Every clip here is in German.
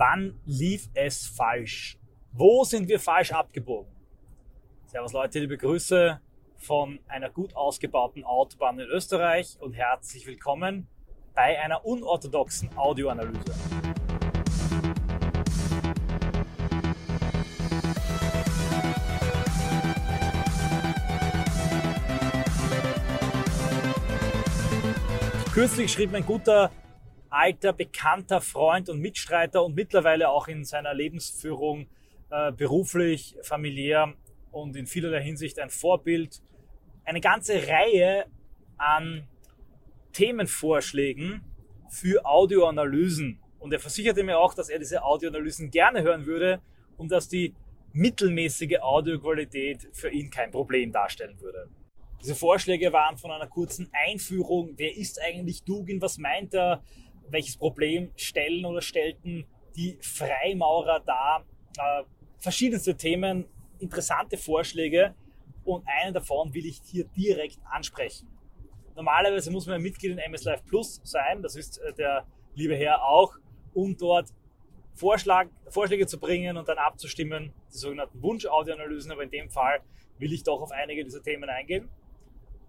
Wann lief es falsch? Wo sind wir falsch abgebogen? Servus Leute, liebe Grüße von einer gut ausgebauten Autobahn in Österreich und herzlich willkommen bei einer unorthodoxen Audioanalyse. Kürzlich schrieb mein guter alter, bekannter Freund und Mitstreiter und mittlerweile auch in seiner Lebensführung äh, beruflich, familiär und in vielerlei Hinsicht ein Vorbild. Eine ganze Reihe an Themenvorschlägen für Audioanalysen. Und er versicherte mir auch, dass er diese Audioanalysen gerne hören würde und dass die mittelmäßige Audioqualität für ihn kein Problem darstellen würde. Diese Vorschläge waren von einer kurzen Einführung. Wer ist eigentlich Dugin? Was meint er? Welches Problem stellen oder stellten die Freimaurer dar. Äh, verschiedenste Themen, interessante Vorschläge und einen davon will ich hier direkt ansprechen. Normalerweise muss man ein Mitglied in MS Live Plus sein, das ist äh, der liebe Herr auch, um dort Vorschlag, Vorschläge zu bringen und dann abzustimmen, die sogenannten Wunsch-Audioanalysen, aber in dem Fall will ich doch auf einige dieser Themen eingehen.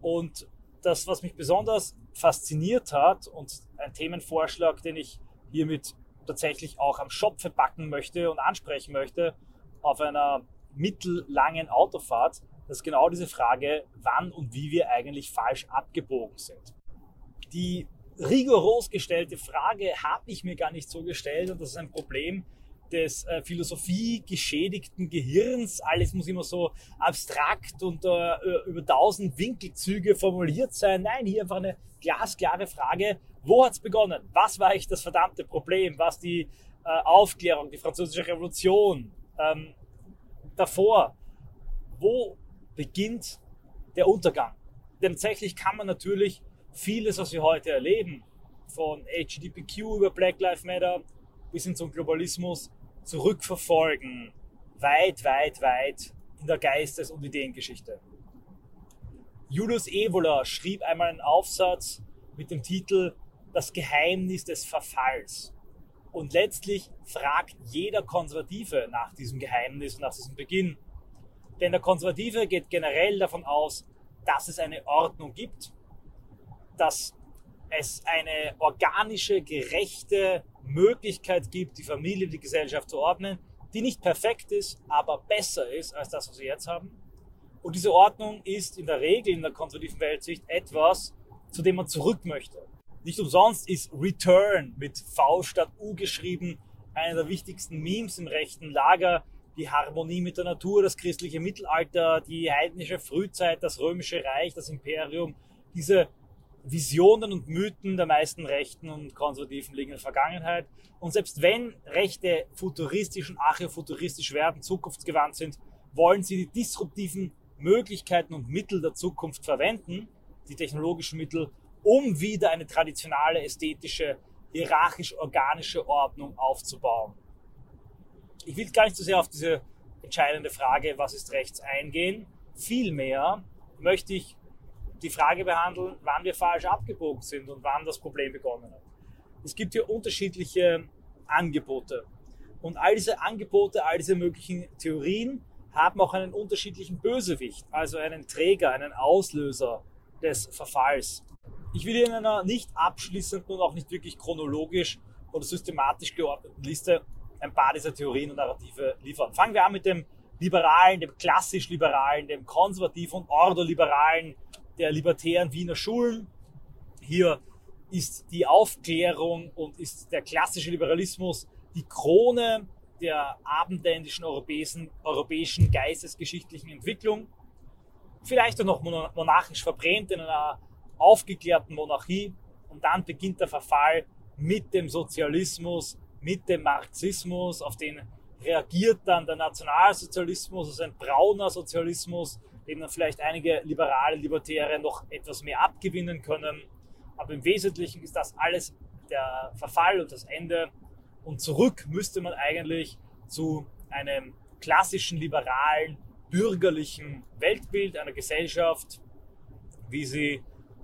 Und das, was mich besonders fasziniert hat und ein Themenvorschlag, den ich hiermit tatsächlich auch am Schopfe backen möchte und ansprechen möchte auf einer mittellangen Autofahrt, das ist genau diese Frage, wann und wie wir eigentlich falsch abgebogen sind. Die rigoros gestellte Frage habe ich mir gar nicht so gestellt und das ist ein Problem, des äh, Philosophie geschädigten Gehirns. Alles muss immer so abstrakt und äh, über tausend Winkelzüge formuliert sein. Nein, hier einfach eine glasklare Frage. Wo hat's begonnen? Was war eigentlich das verdammte Problem? Was die äh, Aufklärung, die französische Revolution ähm, davor? Wo beginnt der Untergang? Denn tatsächlich kann man natürlich vieles, was wir heute erleben, von HDPQ über Black Lives Matter bis hin zum Globalismus, zurückverfolgen, weit, weit, weit in der Geistes- und Ideengeschichte. Julius Evola schrieb einmal einen Aufsatz mit dem Titel Das Geheimnis des Verfalls. Und letztlich fragt jeder Konservative nach diesem Geheimnis und nach diesem Beginn. Denn der Konservative geht generell davon aus, dass es eine Ordnung gibt, dass es eine organische, gerechte Möglichkeit gibt, die Familie, die Gesellschaft zu ordnen, die nicht perfekt ist, aber besser ist als das, was wir jetzt haben. Und diese Ordnung ist in der Regel in der konservativen Weltsicht etwas, zu dem man zurück möchte. Nicht umsonst ist Return mit V statt U geschrieben einer der wichtigsten Memes im rechten Lager. Die Harmonie mit der Natur, das christliche Mittelalter, die heidnische Frühzeit, das römische Reich, das Imperium. Diese Visionen und Mythen der meisten Rechten und Konservativen liegen in der Vergangenheit. Und selbst wenn Rechte futuristisch und archäofuturistisch werden, zukunftsgewandt sind, wollen sie die disruptiven Möglichkeiten und Mittel der Zukunft verwenden, die technologischen Mittel, um wieder eine traditionelle, ästhetische, hierarchisch-organische Ordnung aufzubauen. Ich will gar nicht so sehr auf diese entscheidende Frage, was ist rechts, eingehen. Vielmehr möchte ich die Frage behandeln, wann wir falsch abgebogen sind und wann das Problem begonnen hat. Es gibt hier unterschiedliche Angebote. Und all diese Angebote, all diese möglichen Theorien haben auch einen unterschiedlichen Bösewicht, also einen Träger, einen Auslöser des Verfalls. Ich will in einer nicht abschließenden und auch nicht wirklich chronologisch oder systematisch geordneten Liste ein paar dieser Theorien und Narrative liefern. Fangen wir an mit dem liberalen, dem klassisch liberalen, dem konservativ und ordoliberalen der libertären Wiener Schulen. Hier ist die Aufklärung und ist der klassische Liberalismus die Krone der abendländischen europäischen, europäischen geistesgeschichtlichen Entwicklung. Vielleicht auch noch monarchisch verbrämt in einer aufgeklärten Monarchie. Und dann beginnt der Verfall mit dem Sozialismus, mit dem Marxismus, auf den reagiert dann der Nationalsozialismus, also ein brauner Sozialismus, dem dann vielleicht einige liberale Libertäre noch etwas mehr abgewinnen können. Aber im Wesentlichen ist das alles der Verfall und das Ende. Und zurück müsste man eigentlich zu einem klassischen liberalen, bürgerlichen Weltbild einer Gesellschaft, wie sie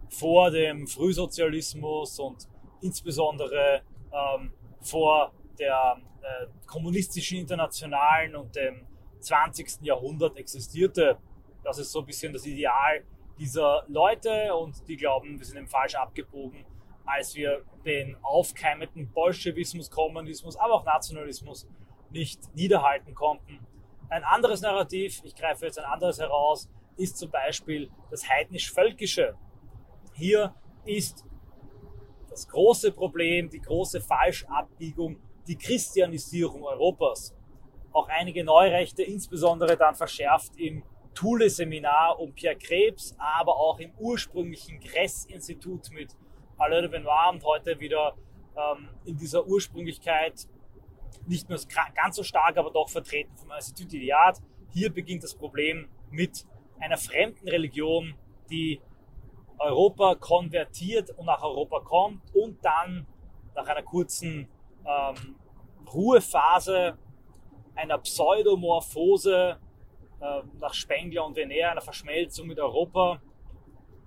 vor dem Frühsozialismus und insbesondere ähm, vor der äh, kommunistischen Internationalen und dem 20. Jahrhundert existierte. Das ist so ein bisschen das Ideal dieser Leute und die glauben, wir sind eben falsch abgebogen, als wir den aufkeimenden Bolschewismus, Kommunismus, aber auch Nationalismus nicht niederhalten konnten. Ein anderes Narrativ, ich greife jetzt ein anderes heraus, ist zum Beispiel das heidnisch-völkische. Hier ist das große Problem, die große Falschabbiegung, die Christianisierung Europas. Auch einige Neurechte, insbesondere dann verschärft im Thule-Seminar um Pierre Krebs, aber auch im ursprünglichen Gress-Institut mit Alain de Benoit und heute wieder ähm, in dieser Ursprünglichkeit nicht mehr ganz so stark, aber doch vertreten vom Institut Iliad. Hier beginnt das Problem mit einer fremden Religion, die Europa konvertiert und nach Europa kommt und dann nach einer kurzen ähm, Ruhephase einer Pseudomorphose äh, nach Spengler und Venner, einer Verschmelzung mit Europa,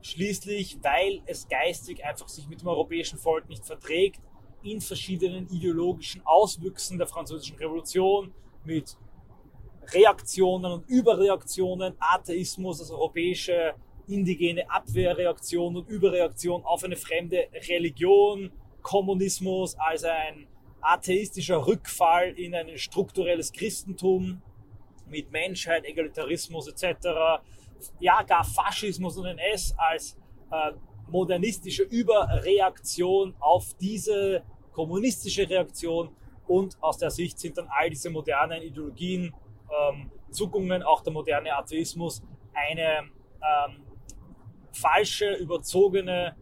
schließlich, weil es geistig einfach sich mit dem europäischen Volk nicht verträgt, in verschiedenen ideologischen Auswüchsen der französischen Revolution mit Reaktionen und Überreaktionen, Atheismus, das europäische indigene Abwehrreaktion und Überreaktion auf eine fremde Religion, Kommunismus als ein atheistischer Rückfall in ein strukturelles Christentum mit Menschheit, Egalitarismus etc. Ja, gar Faschismus und NS als äh, modernistische Überreaktion auf diese kommunistische Reaktion und aus der Sicht sind dann all diese modernen Ideologien, ähm, Zuckungen, auch der moderne Atheismus, eine ähm, falsche, überzogene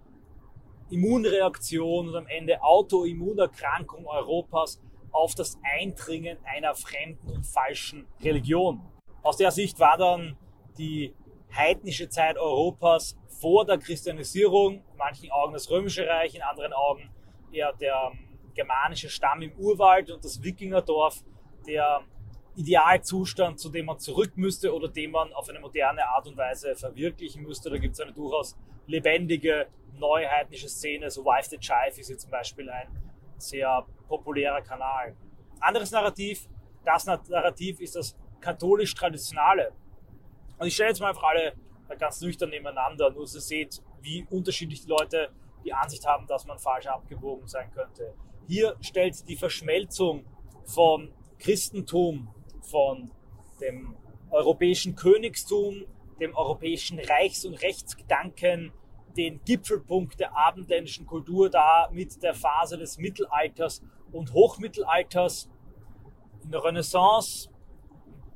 Immunreaktion und am Ende Autoimmunerkrankung Europas auf das Eindringen einer fremden und falschen Religion. Aus der Sicht war dann die heidnische Zeit Europas vor der Christianisierung, in manchen Augen das Römische Reich, in anderen Augen eher der germanische Stamm im Urwald und das Wikingerdorf, der Idealzustand, zu dem man zurück müsste oder den man auf eine moderne Art und Weise verwirklichen müsste. Da gibt es eine durchaus lebendige, neuheitliche Szene. So Wife the Chive ist hier zum Beispiel ein sehr populärer Kanal. Anderes Narrativ, das Narrativ ist das katholisch-traditionale. Und ich stelle jetzt mal einfach alle ganz nüchtern nebeneinander, nur dass ihr seht, wie unterschiedlich die Leute die Ansicht haben, dass man falsch abgebogen sein könnte. Hier stellt die Verschmelzung von Christentum, von dem europäischen Königstum, dem europäischen Reichs- und Rechtsgedanken den Gipfelpunkt der abendländischen Kultur dar mit der Phase des Mittelalters und Hochmittelalters. In der Renaissance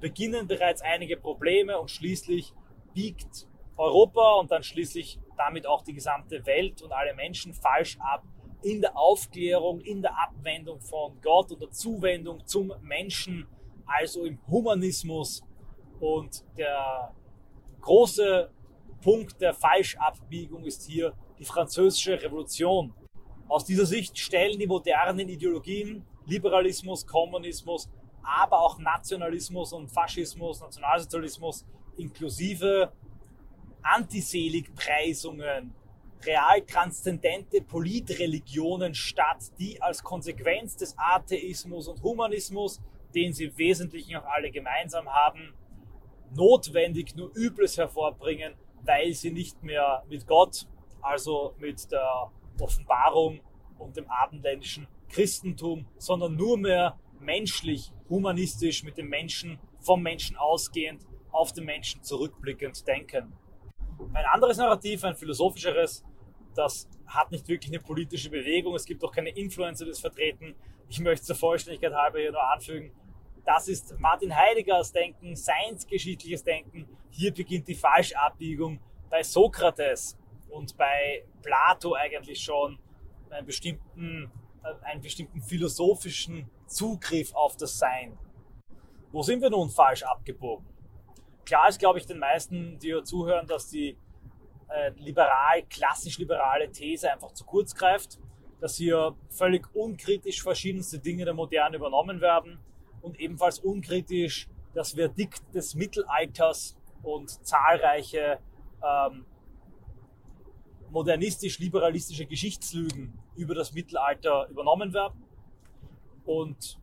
beginnen bereits einige Probleme und schließlich biegt Europa und dann schließlich damit auch die gesamte Welt und alle Menschen falsch ab in der Aufklärung, in der Abwendung von Gott und der Zuwendung zum Menschen, also im Humanismus. Und der große Punkt der Falschabbiegung ist hier die französische Revolution. Aus dieser Sicht stellen die modernen Ideologien, Liberalismus, Kommunismus, aber auch Nationalismus und Faschismus, Nationalsozialismus inklusive Antiseligpreisungen, real transzendente Politreligionen statt, die als Konsequenz des Atheismus und Humanismus, den sie im Wesentlichen auch alle gemeinsam haben, notwendig nur Übles hervorbringen, weil sie nicht mehr mit Gott, also mit der Offenbarung und dem abendländischen Christentum, sondern nur mehr menschlich, humanistisch mit dem Menschen, vom Menschen ausgehend, auf den Menschen zurückblickend denken. Ein anderes Narrativ, ein philosophischeres, das hat nicht wirklich eine politische Bewegung, es gibt auch keine Influencer, die das vertreten. Ich möchte zur Vollständigkeit halber hier nur anfügen, das ist Martin Heideggers Denken, seinsgeschichtliches Denken. Hier beginnt die Falschabbiegung bei Sokrates und bei Plato eigentlich schon einen bestimmten, einen bestimmten philosophischen Zugriff auf das Sein. Wo sind wir nun falsch abgebogen? Klar ist, glaube ich, den meisten, die hier zuhören, dass die äh, liberal, klassisch liberale These einfach zu kurz greift, dass hier völlig unkritisch verschiedenste Dinge der Moderne übernommen werden und ebenfalls unkritisch das Verdikt des Mittelalters und zahlreiche ähm, modernistisch-liberalistische Geschichtslügen über das Mittelalter übernommen werden. Und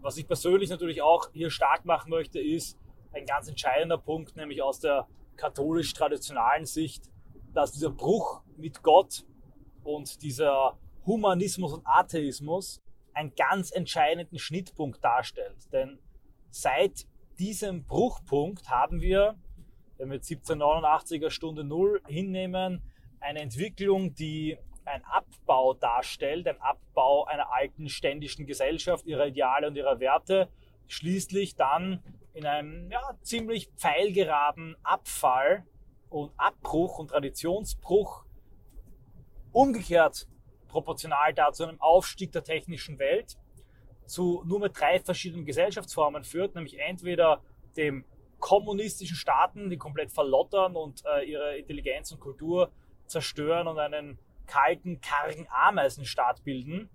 was ich persönlich natürlich auch hier stark machen möchte, ist ein ganz entscheidender Punkt, nämlich aus der katholisch-traditionalen Sicht, dass dieser Bruch mit Gott und dieser Humanismus und Atheismus einen ganz entscheidenden Schnittpunkt darstellt. Denn seit diesem Bruchpunkt haben wir, wenn wir 1789er Stunde Null hinnehmen, eine Entwicklung, die ein Abbau darstellt, ein Abbau einer alten ständischen Gesellschaft, ihrer Ideale und ihrer Werte, schließlich dann in einem ja, ziemlich pfeilgeraden Abfall und Abbruch und Traditionsbruch umgekehrt proportional dazu einem Aufstieg der technischen Welt zu nur mit drei verschiedenen Gesellschaftsformen führt, nämlich entweder dem kommunistischen Staaten, die komplett verlottern und äh, ihre Intelligenz und Kultur zerstören und einen kalten, kargen Ameisenstaat bilden,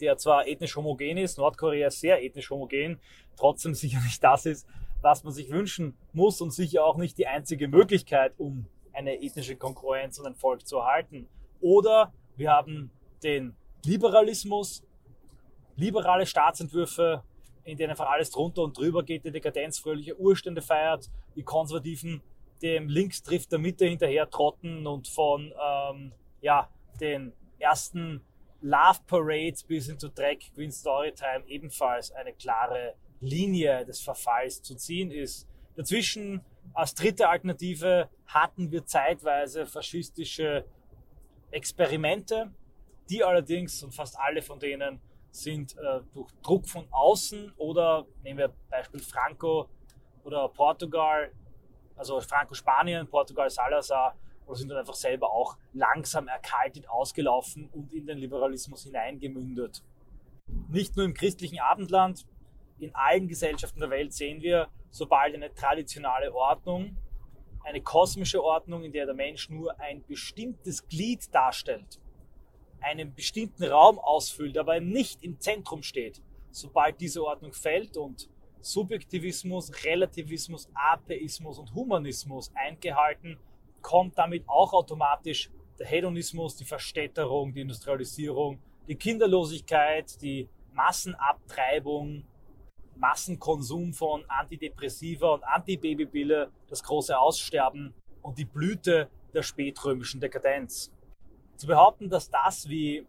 der zwar ethnisch homogen ist, Nordkorea ist sehr ethnisch homogen, trotzdem sicher nicht das ist, was man sich wünschen muss und sicher auch nicht die einzige Möglichkeit, um eine ethnische Konkurrenz und ein Volk zu erhalten. Oder wir haben den Liberalismus, liberale Staatsentwürfe, in denen einfach alles drunter und drüber geht, die Dekadenz fröhliche Urstände feiert, die Konservativen dem Links trifft der Mitte hinterher trotten und von ähm, ja, den ersten Love Parades bis hin zu Drag Queen Storytime ebenfalls eine klare Linie des Verfalls zu ziehen ist. Dazwischen als dritte Alternative hatten wir zeitweise faschistische Experimente, die allerdings, und fast alle von denen, sind äh, durch Druck von außen oder nehmen wir Beispiel Franco oder Portugal, also Franco Spanien, Portugal Salazar, oder sind dann einfach selber auch langsam erkaltet ausgelaufen und in den Liberalismus hineingemündet. Nicht nur im christlichen Abendland, in allen Gesellschaften der Welt sehen wir, sobald eine traditionale Ordnung, eine kosmische Ordnung, in der der Mensch nur ein bestimmtes Glied darstellt, einen bestimmten Raum ausfüllt, aber nicht im Zentrum steht, sobald diese Ordnung fällt und Subjektivismus, Relativismus, Atheismus und Humanismus eingehalten kommt damit auch automatisch der Hedonismus, die Verstädterung, die Industrialisierung, die Kinderlosigkeit, die Massenabtreibung, Massenkonsum von Antidepressiva und Antibabypille, das große Aussterben und die Blüte der spätrömischen Dekadenz. Zu behaupten, dass das, wie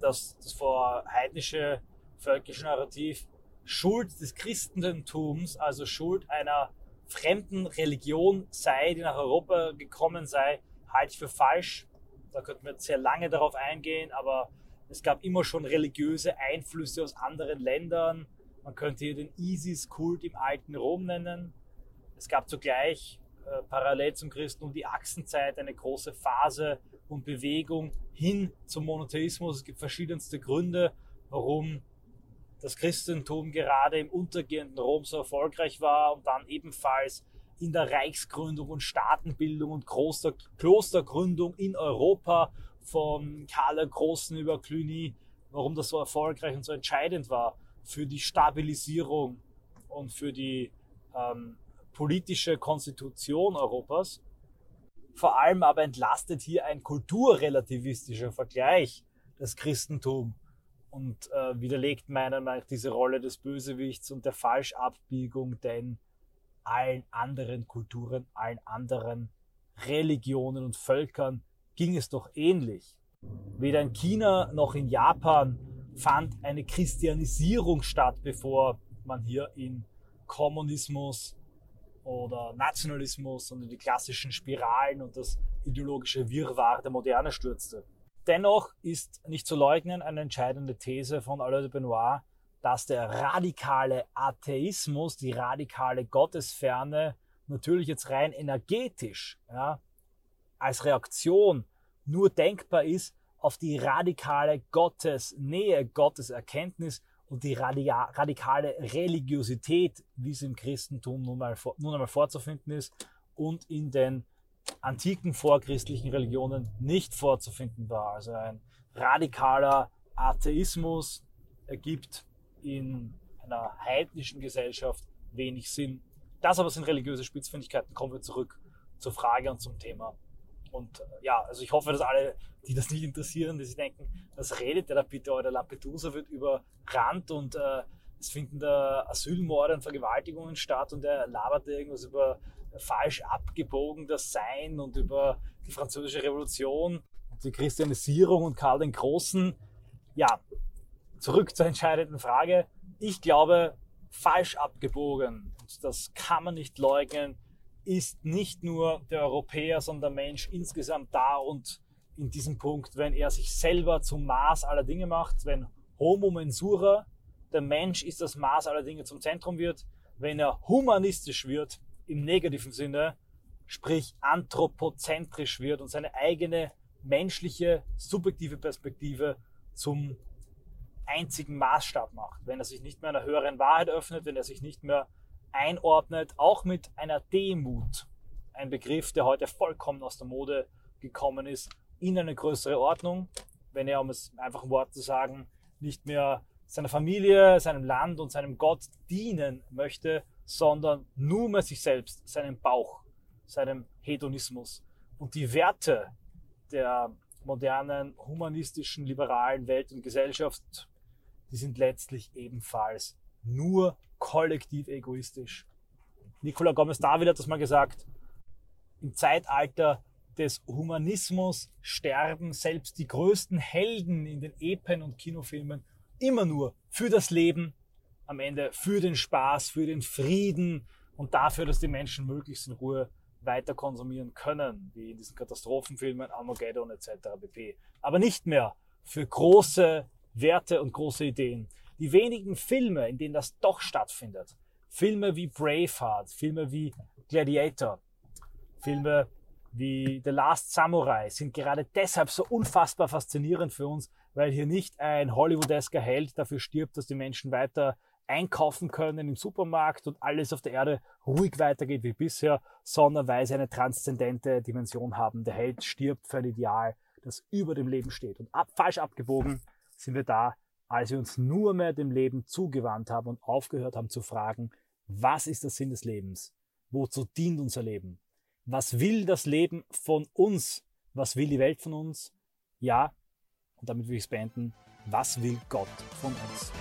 das, das vor heidnische völkische Narrativ Schuld des Christentums, also Schuld einer fremden Religion sei, die nach Europa gekommen sei, halte ich für falsch. Da könnten wir jetzt sehr lange darauf eingehen, aber es gab immer schon religiöse Einflüsse aus anderen Ländern. Man könnte hier den Isis-Kult im alten Rom nennen. Es gab zugleich äh, parallel zum Christentum die Achsenzeit, eine große Phase und Bewegung hin zum Monotheismus. Es gibt verschiedenste Gründe, warum das Christentum gerade im untergehenden Rom so erfolgreich war und dann ebenfalls in der Reichsgründung und Staatenbildung und Kloster, Klostergründung in Europa von Karl der Großen über Cluny, warum das so erfolgreich und so entscheidend war für die Stabilisierung und für die ähm, politische Konstitution Europas. Vor allem aber entlastet hier ein kulturrelativistischer Vergleich das Christentum und äh, widerlegt meiner Meinung nach diese Rolle des Bösewichts und der Falschabbiegung, denn allen anderen Kulturen, allen anderen Religionen und Völkern ging es doch ähnlich. Weder in China noch in Japan fand eine Christianisierung statt, bevor man hier in Kommunismus oder Nationalismus und in die klassischen Spiralen und das ideologische Wirrwarr der Moderne stürzte. Dennoch ist nicht zu leugnen eine entscheidende These von Alain de Benoit, dass der radikale Atheismus, die radikale Gottesferne natürlich jetzt rein energetisch ja, als Reaktion nur denkbar ist auf die radikale Gottesnähe, Gotteserkenntnis und die radikale Religiosität, wie es im Christentum nun, mal, nun einmal vorzufinden ist und in den antiken vorchristlichen Religionen nicht vorzufinden war. Also ein radikaler Atheismus ergibt in einer heidnischen Gesellschaft wenig Sinn. Das aber sind religiöse Spitzfindigkeiten. Kommen wir zurück zur Frage und zum Thema. Und äh, ja, also ich hoffe, dass alle, die das nicht interessieren, die sich denken, was redet der da bitte, oder Lampedusa wird überrannt und äh, es finden da Asylmorde und Vergewaltigungen statt und er labert irgendwas über falsch abgebogen das Sein und über die französische Revolution und die Christianisierung und Karl den Großen. Ja, zurück zur entscheidenden Frage. Ich glaube, falsch abgebogen, und das kann man nicht leugnen, ist nicht nur der Europäer, sondern der Mensch insgesamt da und in diesem Punkt, wenn er sich selber zum Maß aller Dinge macht, wenn Homo mensura, der Mensch ist das Maß aller Dinge zum Zentrum wird, wenn er humanistisch wird, im negativen Sinne, sprich anthropozentrisch wird und seine eigene menschliche, subjektive Perspektive zum einzigen Maßstab macht. Wenn er sich nicht mehr einer höheren Wahrheit öffnet, wenn er sich nicht mehr einordnet, auch mit einer Demut, ein Begriff, der heute vollkommen aus der Mode gekommen ist, in eine größere Ordnung, wenn er, um es einfach ein Wort zu sagen, nicht mehr seiner Familie, seinem Land und seinem Gott dienen möchte, sondern nur mehr sich selbst, seinem Bauch, seinem Hedonismus. Und die Werte der modernen, humanistischen, liberalen Welt und Gesellschaft, die sind letztlich ebenfalls nur kollektiv egoistisch. Nicola Gomez-David hat das mal gesagt. Im Zeitalter des Humanismus sterben selbst die größten Helden in den Epen und Kinofilmen immer nur für das Leben, am Ende für den Spaß, für den Frieden und dafür, dass die Menschen möglichst in Ruhe weiter konsumieren können, wie in diesen Katastrophenfilmen Armageddon etc. pp. Aber nicht mehr für große Werte und große Ideen. Die wenigen Filme, in denen das doch stattfindet, Filme wie Braveheart, Filme wie Gladiator, Filme wie The Last Samurai sind gerade deshalb so unfassbar faszinierend für uns, weil hier nicht ein Hollywoodesker Held dafür stirbt, dass die Menschen weiter einkaufen können im Supermarkt und alles auf der Erde ruhig weitergeht wie bisher, sondern weil sie eine transzendente Dimension haben. Der Held stirbt für ein Ideal, das über dem Leben steht. Und ab, falsch abgebogen sind wir da, als wir uns nur mehr dem Leben zugewandt haben und aufgehört haben zu fragen, was ist der Sinn des Lebens? Wozu dient unser Leben? Was will das Leben von uns? Was will die Welt von uns? Ja, und damit will ich es beenden. Was will Gott von uns?